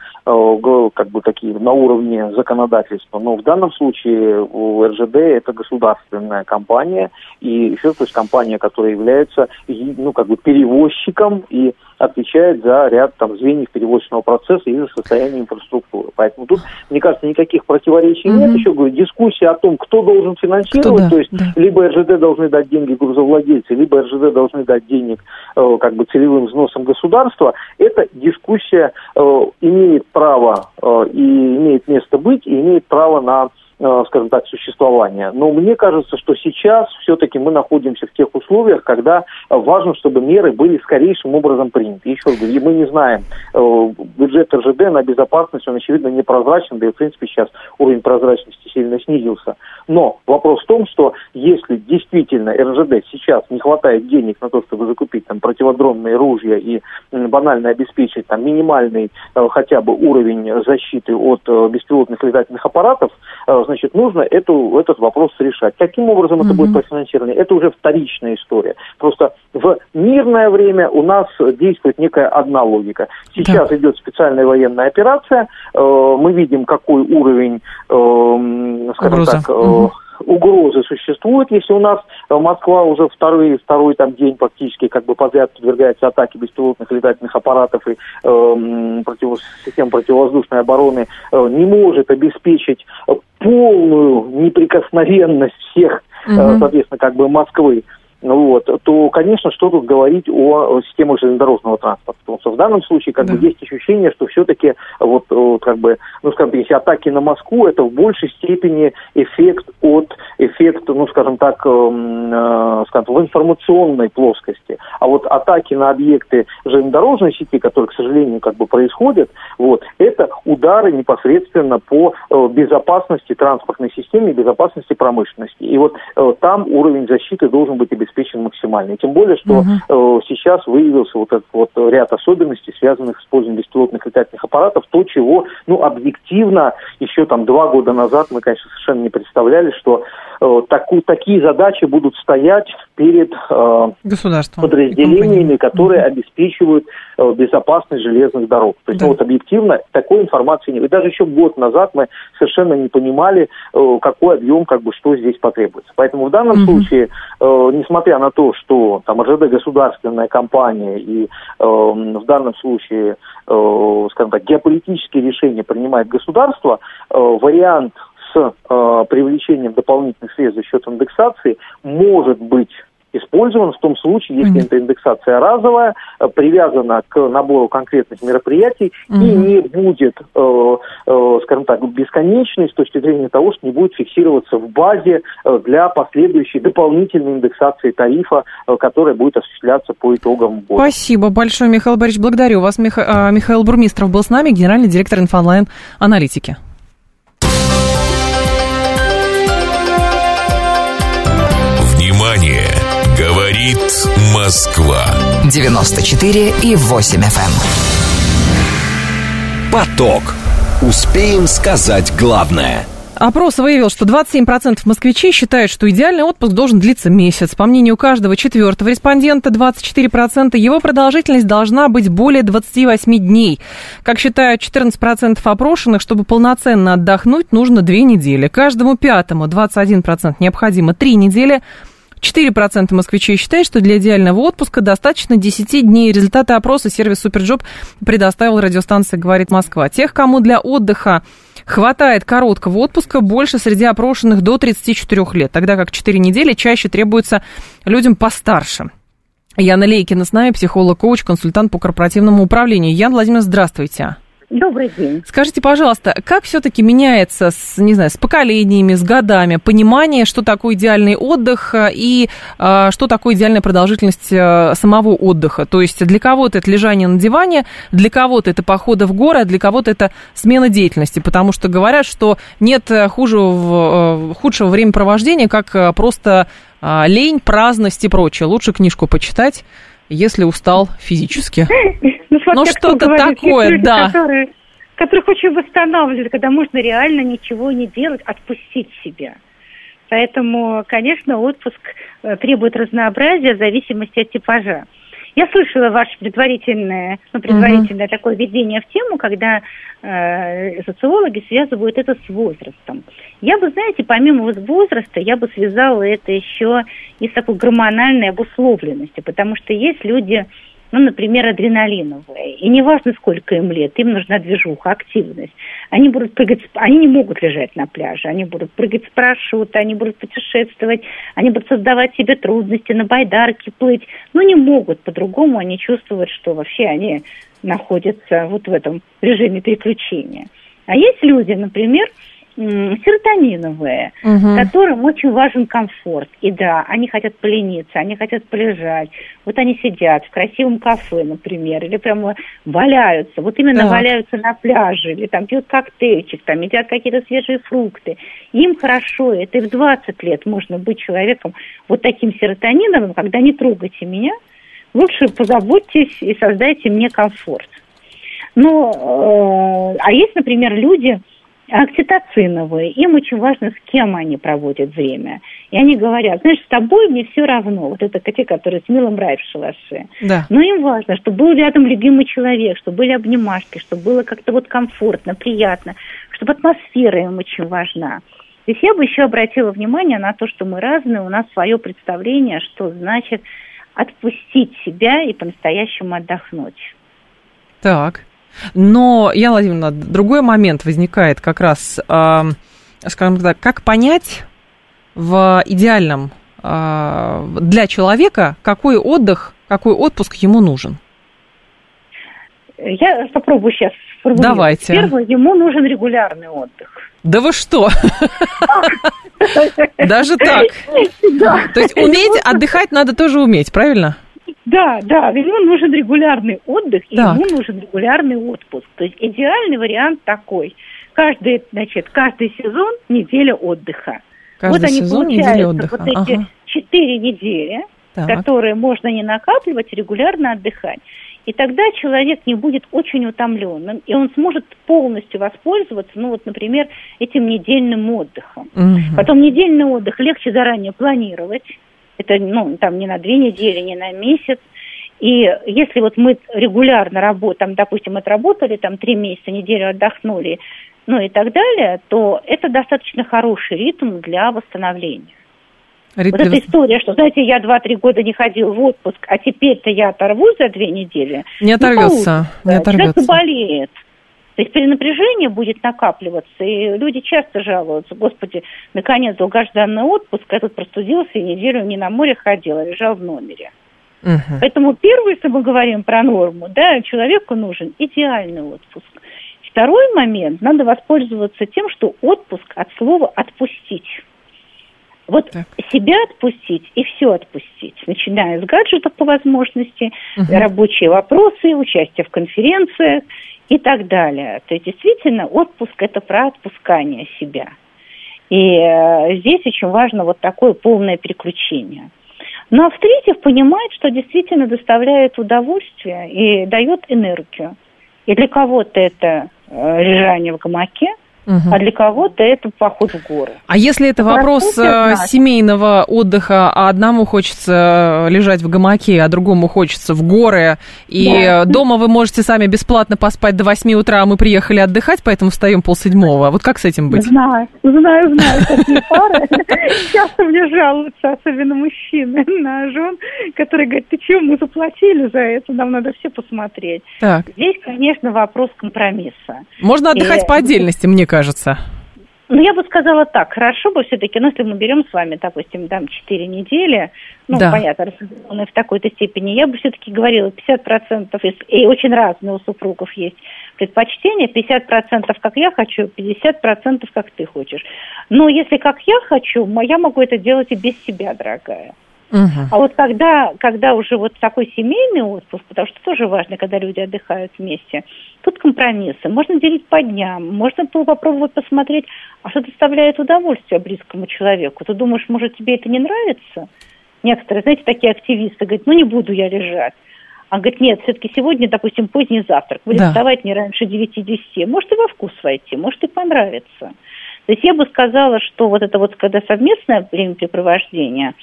как бы такие на уровне законодательства. Но в данном случае у РЖД это государственная компания и еще то есть компания, которая является ну как бы перевозчиком и отвечает за ряд там звеньев перевозочного процесса и за состояние инфраструктуры. Поэтому тут, мне кажется, никаких противоречий mm-hmm. нет. Еще говорю, дискуссия о том, кто должен финансировать, кто, да, то есть да. либо РЖД должны дать деньги грузовладельцы, либо РЖД должны дать денег э, как бы целевым взносом государства, эта дискуссия э, имеет право э, и имеет место быть, и имеет право на скажем так, существования. Но мне кажется, что сейчас все-таки мы находимся в тех условиях, когда важно, чтобы меры были скорейшим образом приняты. Еще раз говорю, мы не знаем, э, бюджет РЖД на безопасность, он, очевидно, непрозрачен, да и, в принципе, сейчас уровень прозрачности сильно снизился. Но вопрос в том, что если действительно РЖД сейчас не хватает денег на то, чтобы закупить там противодронные ружья и банально обеспечить там минимальный э, хотя бы уровень защиты от беспилотных летательных аппаратов, значит, нужно эту, этот вопрос решать. Каким образом это будет профинансирование, это уже вторичная история. Просто в мирное время у нас действует некая одна логика. Сейчас да. идет специальная военная операция, э, мы видим, какой уровень, э, скажем Угроза. так, э, угу угрозы существуют, если у нас Москва уже второй, второй там день практически как бы подряд подвергается атаке беспилотных летательных аппаратов и э, против, систем противовоздушной обороны э, не может обеспечить полную неприкосновенность всех, угу. соответственно, как бы Москвы вот, то, конечно, что тут говорить о, системах железнодорожного транспорта. Потому что в данном случае как да. бы есть ощущение, что все-таки вот, вот как бы, ну, скажем, если атаки на Москву, это в большей степени эффект от эффект, ну, скажем так, э, э, скажем, в информационной плоскости. А вот атаки на объекты железнодорожной сети, которые, к сожалению, как бы происходят, вот, это удары непосредственно по э, безопасности транспортной системы и безопасности промышленности. И вот э, там уровень защиты должен быть обеспечен обеспечен максимально. тем более, что угу. э, сейчас выявился вот этот вот ряд особенностей, связанных с использованием беспилотных летательных аппаратов, то, чего, ну, объективно, еще там два года назад мы, конечно, совершенно не представляли, что э, таку, такие задачи будут стоять перед э, подразделениями, которые угу. обеспечивают э, безопасность железных дорог. То есть, да. ну, вот объективно такой информации нет. И даже еще год назад мы совершенно не понимали, э, какой объем, как бы, что здесь потребуется. Поэтому в данном угу. случае, э, несмотря несмотря на то, что там РЖД государственная компания и э, в данном случае, э, скажем так, геополитические решения принимает государство, э, вариант с э, привлечением дополнительных средств за счет индексации может быть использован в том случае, если mm-hmm. эта индексация разовая, э, привязана к набору конкретных мероприятий mm-hmm. и не будет, э, э, скажем так, бесконечной с точки зрения того, что не будет фиксироваться в базе для последующей дополнительной индексации тарифа, которая будет осуществляться по итогам года. Спасибо большое, Михаил Борисович. Благодарю вас. Миха... Михаил Бурмистров был с нами, генеральный директор INFOLine Аналитики. Говорит Москва. 94 и 8 FM. Эм. Поток. Успеем сказать главное – Опрос выявил, что 27% москвичей считают, что идеальный отпуск должен длиться месяц. По мнению каждого четвертого респондента, 24% его продолжительность должна быть более 28 дней. Как считают 14% опрошенных, чтобы полноценно отдохнуть, нужно 2 недели. Каждому пятому, 21% необходимо 3 недели. 4% москвичей считают, что для идеального отпуска достаточно 10 дней. Результаты опроса сервис SuperJob предоставил радиостанция «Говорит Москва». Тех, кому для отдыха хватает короткого отпуска, больше среди опрошенных до 34 лет, тогда как 4 недели чаще требуется людям постарше. Яна Лейкина с нами, психолог-коуч, консультант по корпоративному управлению. Ян Владимир, здравствуйте. Добрый день. Скажите, пожалуйста, как все-таки меняется, с, не знаю, с поколениями, с годами понимание, что такое идеальный отдых э, и э, что такое идеальная продолжительность э, самого отдыха? То есть для кого-то это лежание на диване, для кого-то это походы в горы, а для кого-то это смена деятельности, потому что говорят, что нет хуже, худшего времяпровождения, как просто лень, праздность и прочее. Лучше книжку почитать, если устал физически. Ну, ну что-то такое, да. Которые, которых очень восстанавливает, когда можно реально ничего не делать, отпустить себя. Поэтому, конечно, отпуск э, требует разнообразия в зависимости от типажа. Я слышала ваше предварительное, ну, предварительное uh-huh. такое введение в тему, когда э, социологи связывают это с возрастом. Я бы, знаете, помимо возраста, я бы связала это еще и с такой гормональной обусловленностью, потому что есть люди, ну, например, адреналиновые. И неважно, сколько им лет, им нужна движуха, активность. Они будут прыгать, они не могут лежать на пляже, они будут прыгать с парашюта, они будут путешествовать, они будут создавать себе трудности, на байдарке плыть. Но не могут по-другому, они чувствуют, что вообще они находятся вот в этом режиме приключения. А есть люди, например, серотониновые, угу. которым очень важен комфорт. И да, они хотят полениться, они хотят полежать. Вот они сидят в красивом кафе, например, или прямо валяются. Вот именно так. валяются на пляже, или там пьют коктейльчик, там едят какие-то свежие фрукты. Им хорошо, это и в 20 лет можно быть человеком вот таким серотониновым, когда не трогайте меня, лучше позаботьтесь и создайте мне комфорт. Но, э, а есть, например, люди, окситоциновые, им очень важно, с кем они проводят время. И они говорят, знаешь, с тобой мне все равно. Вот это те, которые с милым рай в шалаше. Да. Но им важно, чтобы был рядом любимый человек, чтобы были обнимашки, чтобы было как-то вот комфортно, приятно, чтобы атмосфера им очень важна. Здесь я бы еще обратила внимание на то, что мы разные, у нас свое представление, что значит отпустить себя и по-настоящему отдохнуть. Так. Но, Яна Владимировна, другой момент возникает как раз, э, скажем так, как понять в идеальном э, для человека, какой отдых, какой отпуск ему нужен? Я попробую сейчас сформулировать. Давайте. Первое, ему нужен регулярный отдых. Да вы что? Даже так? То есть уметь отдыхать надо тоже уметь, правильно? Да, да, ему нужен регулярный отдых, и так. ему нужен регулярный отпуск. То есть идеальный вариант такой. Каждый, значит, каждый сезон неделя отдыха. Каждый вот они сезон неделя отдыха. вот эти четыре недели, так. которые можно не накапливать, регулярно отдыхать. И тогда человек не будет очень утомленным, и он сможет полностью воспользоваться, ну вот, например, этим недельным отдыхом. Угу. Потом недельный отдых легче заранее планировать, это, ну, там не на две недели, не на месяц. И если вот мы регулярно работаем, допустим, отработали там три месяца, неделю отдохнули, ну и так далее, то это достаточно хороший ритм для восстановления. Ритм... Вот эта история, что, знаете, я два-три года не ходил в отпуск, а теперь-то я оторвусь за две недели. Не оторвется. Не, не оторвется. Человек заболеет. То есть перенапряжение будет накапливаться, и люди часто жалуются, господи, наконец, долгожданный отпуск, я тут простудился и неделю не на море ходил, а лежал в номере. Угу. Поэтому первое, если мы говорим про норму, да, человеку нужен идеальный отпуск. Второй момент, надо воспользоваться тем, что отпуск от слова «отпустить». Вот так. себя отпустить и все отпустить, начиная с гаджетов по возможности, угу. рабочие вопросы, участие в конференциях и так далее. То есть действительно отпуск это про отпускание себя. И э, здесь очень важно вот такое полное переключение. Ну а в-третьих, понимать, что действительно доставляет удовольствие и дает энергию. И для кого-то это э, лежание в гамаке – Угу. А для кого-то это поход в горы. А если это вопрос э, семейного отдыха, а одному хочется лежать в гамаке, а другому хочется в горы, и да. дома вы можете сами бесплатно поспать до 8 утра, а мы приехали отдыхать, поэтому встаем полседьмого. Вот как с этим быть? Знаю, знаю, знаю такие пары. Часто мне жалуются, особенно мужчины, на жен, которые говорят, ты чего, мы заплатили за это, нам надо все посмотреть. Так. Здесь, конечно, вопрос компромисса. Можно отдыхать и... по отдельности, мне кажется кажется? Ну, я бы сказала так, хорошо бы все-таки, ну, если мы берем с вами, допустим, там 4 недели, ну, да. понятно, в такой-то степени, я бы все-таки говорила 50%, и очень разные у супругов есть, предпочтения 50% как я хочу, 50% как ты хочешь. Но если как я хочу, я могу это делать и без себя, дорогая. Угу. А вот когда, когда уже вот такой семейный отпуск, потому что тоже важно, когда люди отдыхают вместе, тут компромиссы. Можно делить по дням, можно попробовать посмотреть, а что доставляет удовольствие близкому человеку. Ты думаешь, может, тебе это не нравится? Некоторые, знаете, такие активисты говорят, ну не буду я лежать. А говорит, нет, все-таки сегодня, допустим, поздний завтрак, будет да. вставать не раньше 9-10. Может и во вкус войти, может и понравится. То есть я бы сказала, что вот это вот, когда совместное времяпрепровождение,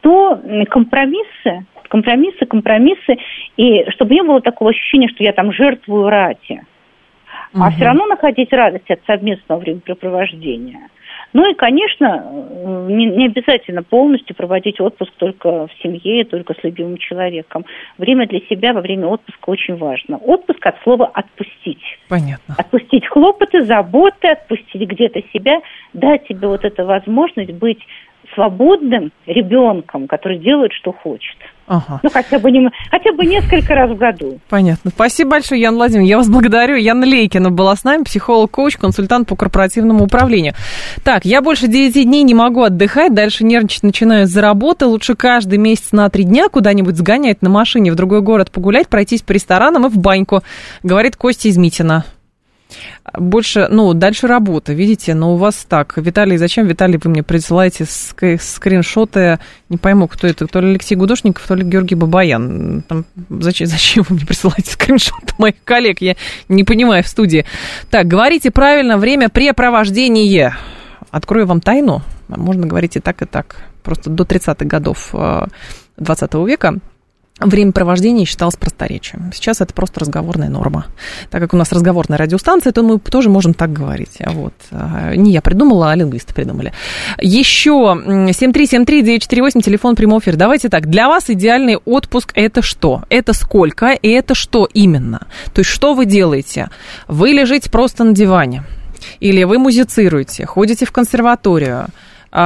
то компромиссы, компромиссы, компромиссы, и чтобы не было такого ощущения, что я там жертвую рати, угу. а все равно находить радость от совместного времяпрепровождения. Ну и, конечно, не, не обязательно полностью проводить отпуск только в семье, только с любимым человеком. Время для себя во время отпуска очень важно. Отпуск от слова «отпустить». Понятно. Отпустить хлопоты, заботы, отпустить где-то себя, дать себе вот эту возможность быть свободным ребенком, который делает, что хочет. Ага. Ну, хотя бы, не, хотя бы несколько раз в году. Понятно. Спасибо большое, Ян Владимирович. Я вас благодарю. Яна Лейкина была с нами, психолог-коуч, консультант по корпоративному управлению. Так, я больше 9 дней не могу отдыхать, дальше нервничать начинаю за работы. Лучше каждый месяц на 3 дня куда-нибудь сгонять на машине в другой город погулять, пройтись по ресторанам и в баньку, говорит Костя из Митина больше, ну, дальше работа, видите, но у вас так. Виталий, зачем, Виталий, вы мне присылаете ск- скриншоты, не пойму, кто это, то ли Алексей Гудошников, то ли Георгий Бабаян. Там, зачем, зачем вы мне присылаете скриншоты моих коллег, я не понимаю в студии. Так, говорите правильно, время препровождения. Открою вам тайну, можно говорить и так, и так. Просто до 30-х годов 20 э, века время провождения считалось просторечием. Сейчас это просто разговорная норма. Так как у нас разговорная радиостанция, то мы тоже можем так говорить. А вот. А, не я придумала, а лингвисты придумали. Еще 7373948, телефон прямого эфира. Давайте так, для вас идеальный отпуск это что? Это сколько и это что именно? То есть что вы делаете? Вы лежите просто на диване. Или вы музицируете, ходите в консерваторию,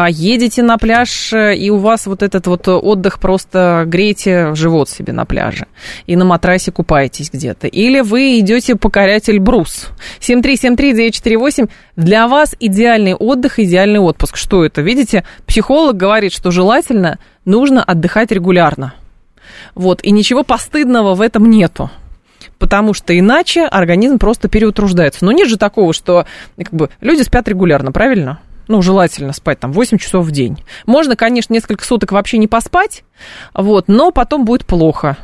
едете на пляж, э, и у вас вот этот вот отдых просто греете живот себе на пляже, и на матрасе купаетесь где-то. Или вы идете покорять Эльбрус. 7373948, для вас идеальный отдых, идеальный отпуск. Что это? Видите, психолог говорит, что желательно нужно отдыхать регулярно. Вот, и ничего постыдного в этом нету потому что иначе организм просто переутруждается. Но нет же такого, что как бы, люди спят регулярно, правильно? Ну, желательно спать там 8 часов в день. Можно, конечно, несколько суток вообще не поспать, вот, но потом будет плохо.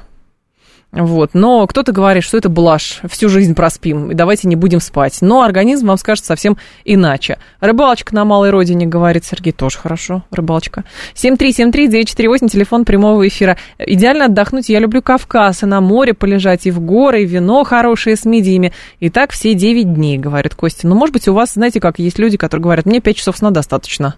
Вот. Но кто-то говорит, что это блажь, всю жизнь проспим, и давайте не будем спать. Но организм вам скажет совсем иначе. Рыбалочка на малой родине, говорит Сергей, тоже хорошо, рыбалочка. 7373948, телефон прямого эфира. Идеально отдохнуть, я люблю Кавказ, и на море полежать, и в горы, и вино хорошее с мидиями. И так все 9 дней, говорит Костя. Но, может быть, у вас, знаете как, есть люди, которые говорят, мне 5 часов сна достаточно.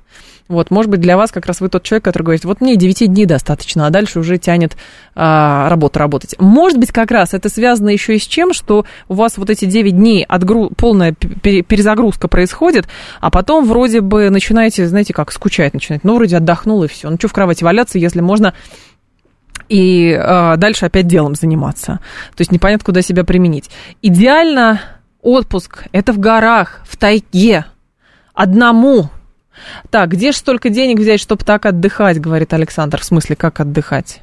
Вот, может быть, для вас как раз вы тот человек, который говорит, вот мне 9 дней достаточно, а дальше уже тянет а, работу работать. Может быть, как раз это связано еще и с чем, что у вас вот эти 9 дней отгру... полная перезагрузка происходит, а потом вроде бы начинаете, знаете, как скучать начинать. Ну, вроде отдохнул и все. Ну, что в кровати валяться, если можно и э, дальше опять делом заниматься. То есть непонятно, куда себя применить. Идеально отпуск – это в горах, в тайге, одному, так, где же столько денег взять, чтобы так отдыхать, говорит Александр. В смысле, как отдыхать?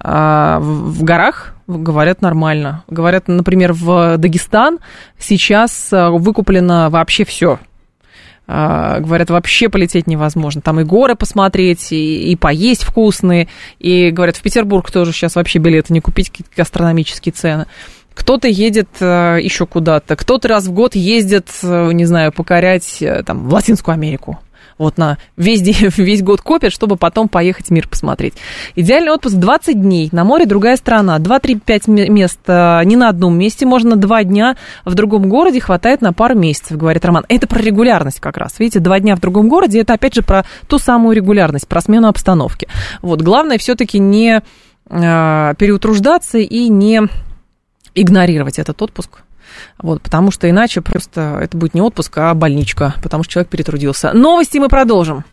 А, в, горах говорят нормально. Говорят, например, в Дагестан сейчас а, выкуплено вообще все. А, говорят, вообще полететь невозможно. Там и горы посмотреть, и, и поесть вкусные. И говорят, в Петербург тоже сейчас вообще билеты не купить, какие-то гастрономические цены. Кто-то едет еще куда-то, кто-то раз в год ездит, не знаю, покорять там, в Латинскую Америку вот на весь, день, весь год копят, чтобы потом поехать мир посмотреть. Идеальный отпуск 20 дней, на море другая страна, 2-3-5 мест э, не на одном месте, можно 2 дня в другом городе, хватает на пару месяцев, говорит Роман. Это про регулярность как раз, видите, 2 дня в другом городе, это опять же про ту самую регулярность, про смену обстановки. Вот, главное все-таки не э, переутруждаться и не игнорировать этот отпуск. Вот, потому что иначе просто это будет не отпуск, а больничка, потому что человек перетрудился. Новости мы продолжим.